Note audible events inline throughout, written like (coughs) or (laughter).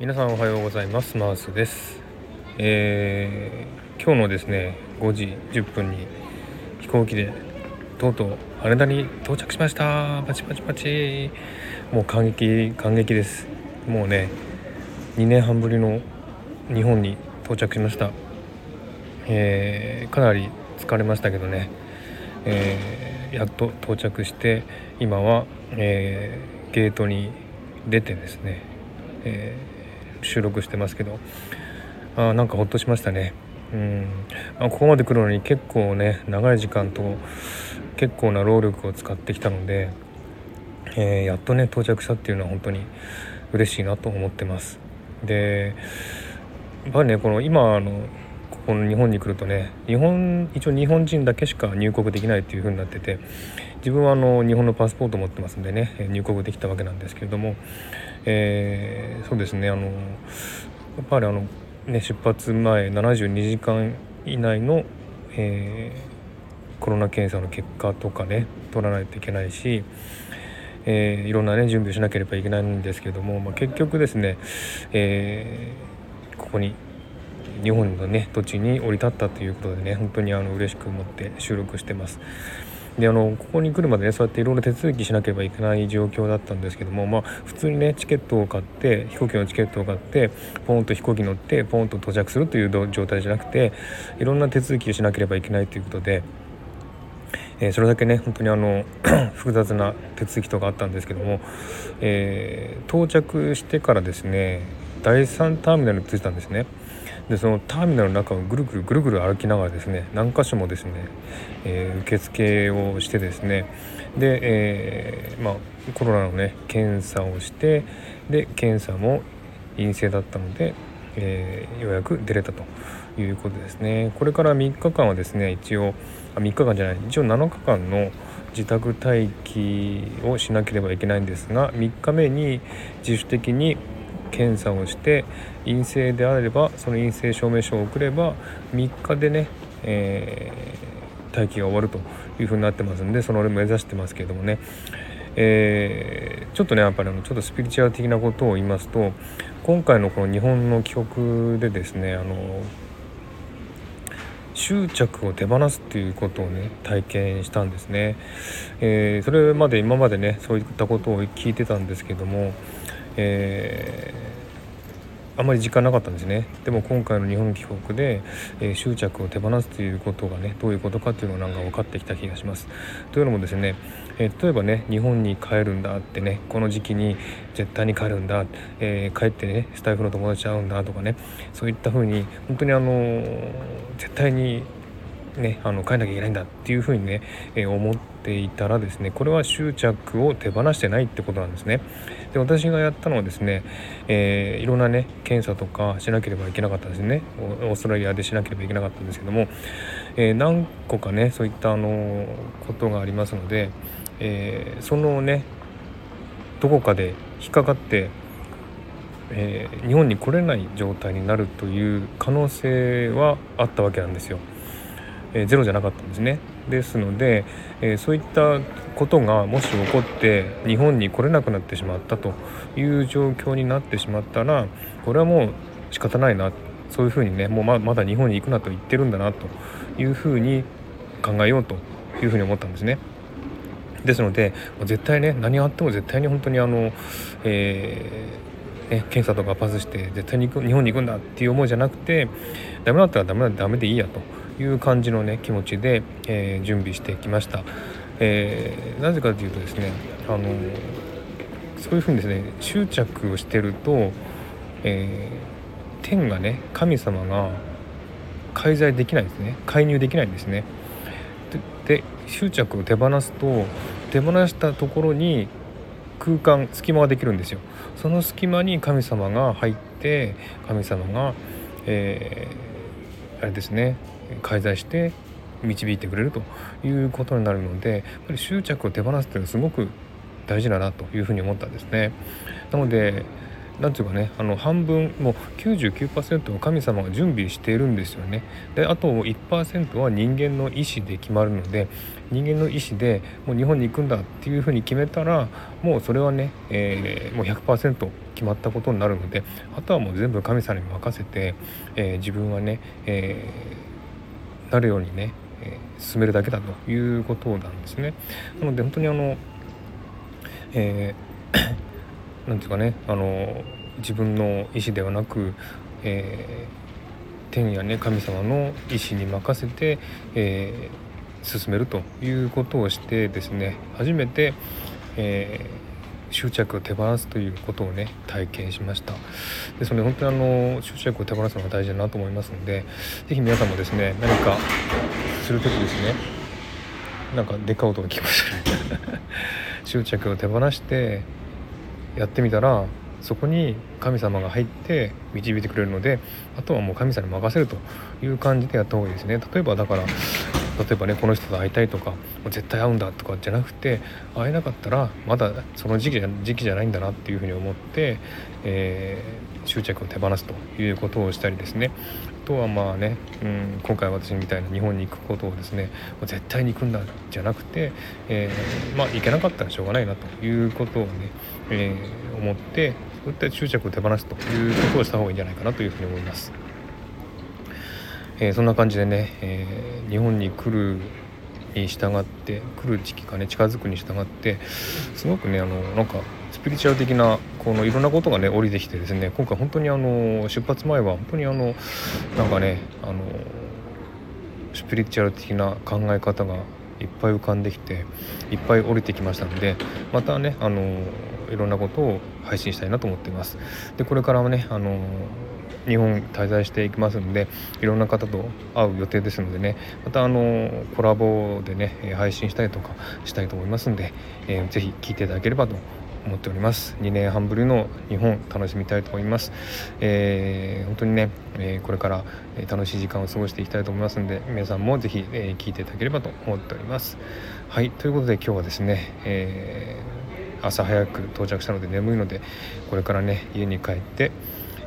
皆さんおはようございます。マウスです、えー、今日のですね5時10分に飛行機でとうとう羽田に到着しました。パチパチパチ。もう感激感激です。もうね2年半ぶりの日本に到着しました、えー、かなり疲れましたけどね、えー、やっと到着して今は、え、ゲートに出てですね、え収録してますけど。あなんかほっとしましたね。うん。あここまで来るのに結構ね長い時間と結構な労力を使ってきたので、えー、やっとね到着したっていうのは本当に嬉しいなと思ってます。でやっぱりねこの今あのここの日本に来るとね日本一応日本人だけしか入国できないっていう風になってて自分はあの日本のパスポートを持ってますんでね入国できたわけなんですけれども、えー、そうですねあのやっぱりあの、ね、出発前72時間以内の、えー、コロナ検査の結果とかね取らないといけないし、えー、いろんなね準備をしなければいけないんですけれども、まあ、結局ですね、えー、ここに日本のね土地に降り立ったということでね本当にあの嬉しく思って収録してます。であのここに来るまでねそうやっていろいろ手続きしなければいけない状況だったんですけどもまあ普通にねチケットを買って飛行機のチケットを買ってポンと飛行機乗ってポンと到着するという状態じゃなくていろんな手続きをしなければいけないということで。えー、それだけね本当にあの (clears throat) 複雑な手続きとかあったんですけども、えー、到着してからですね第3ターミナルに着いたんですね。でそのターミナルの中をぐるぐるぐるぐる歩きながらですね何箇所もですね、えー、受付をしてですねで、えー、まあ、コロナのね検査をしてで検査も陰性だったので、えー、ようやく出れたということですね。これから3日間はですね一応あ3日間じゃない一応7日間の自宅待機をしなければいけないんですが3日目に自主的に検査をして陰性であればその陰性証明書を送れば3日でね、えー、待機が終わるというふうになってますんでその俺目指してますけどもね、えー、ちょっとねやっぱりあのちょっとスピリチュアル的なことを言いますと今回のこの日本の帰国でですねあの執着を手放すっていうことをね体験したんですね、えー、それまで今までねそういったことを聞いてたんですけどもえー、あまり時間なかったんですねでも今回の日本帰国で、えー、執着を手放すということがねどういうことかっていうのがなんか分かってきた気がしますというのもですね、えー、例えばね日本に帰るんだってねこの時期に絶対に帰るんだ、え帰ってねスタイフの友達会うんだとかねそういった風に本当にあの絶対にね、あの変えなきゃいけないんだっていうふうにね、えー、思っていたらですねこれは執着を手放してないってことなんですね。で私がやったのはですね、えー、いろんなね検査とかしなければいけなかったですねオーストラリアでしなければいけなかったんですけども、えー、何個かねそういったあのことがありますので、えそのねどこかで引っかかってえー、日本に来れない状態になるという可能性はあったわけなんですよ。えー、ゼロじゃなかったんですね。ですので、えー、そういったことがもし起こって日本に来れなくなってしまったという状況になってしまったらこれはもう仕方ないなそういうふうにねもうままだ日本に行くなと言ってるんだなというふうに考えようというふうに思ったんですね。ですので絶対ね何があっても絶対に本当にあの、えーね、検査とかパスして絶対に日本に行くんだっていう思いじゃなくてダメだったらダメだダメでいいやという感じのね気持ちで、えー、準備してきました、えー、なぜかというとですねあのそういうふうにですね執着をしてると、えー、天がね神様が介在できないんですね。介入できないんですね。で執着を手放すと手放したところに空間隙間ができるんですよ。その隙間に神様が入って神様が、えー、あれですね介在して導いてくれるということになるのでやっぱり執着を手放すというのはすごく大事だなというふうに思ったんですね。なのでなんていうかねあの半分もう99%は神様が準備しているんですよねであと1%は人間の意思で決まるので人間の意思でもう日本に行くんだっていうふうに決めたらもうそれはね、えー、もう100%決まったことになるのであとはもう全部神様に任せて、えー、自分はね、えー、なるようにね、え進めるだけだということなんですね。なので本当にあの、えー (coughs) なんていうかねあの自分の意思ではなく、えー、天やね神様の意思に任せて、えー、進めるということをしてですね初めて、えー、執着を手放すということをね体験しました。でそれ本当にあの執着を手放すのが大事だなと思いますので是非皆さんもですね何かする時ですねなんかでかい音が聞こえたね執着を手放してやってみたらそこに神様が入って導いてくれるのであとはもう神様に任せるという感じでやった方がいいですね。例えばだから例えばねこの人と会いたいとかもう絶対会うんだとかじゃなくて会えなかったらまだその時期じゃ時期じゃないんだなっていうふうに思って、えー、執着を手放すということをしたりですねとはまあね、うん、今回私みたいな日本に行くことをですね絶対に行くんだじゃなくて、えー、まあ行けなかったらしょうがないなということをね、えー、思ってそういった執着を手放すということをした方がいいんじゃないかなというふうに思います。えー、そんな感じでね、えー、日本に来るに従って来る時期がね近づくに従ってすごくねあのなんかスピリチュアル的なこのいろんなことがね降りてきてですね今回本当にあの出発前は本当にあのなんかねあのスピリチュアル的な考え方がいっぱい浮かんできていっぱい降りてきましたのでまたねあのいろんなことを配信したいなと思っています。でこれからもねあの日本滞在していきますのでいろんな方と会う予定ですのでねまたあのコラボでね配信したりとかしたいと思いますので、えー、ぜひ聞いていただければと思っております。2年半ぶりの日本楽しみたいと思います、えー、本当にね、えー、これから楽しい時間を過ごしていきたいと思いますので皆さんもぜひ、えー、聞いていただければと思っております。はいということで今日はですね、えー、朝早く到着したので眠いのでこれからね家に帰って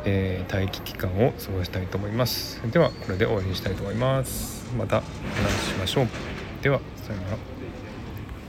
えー、待機期間を過ごしたいと思います。ではこれで終わりにしたいと思います。またお話ししましょう。ではさようなら。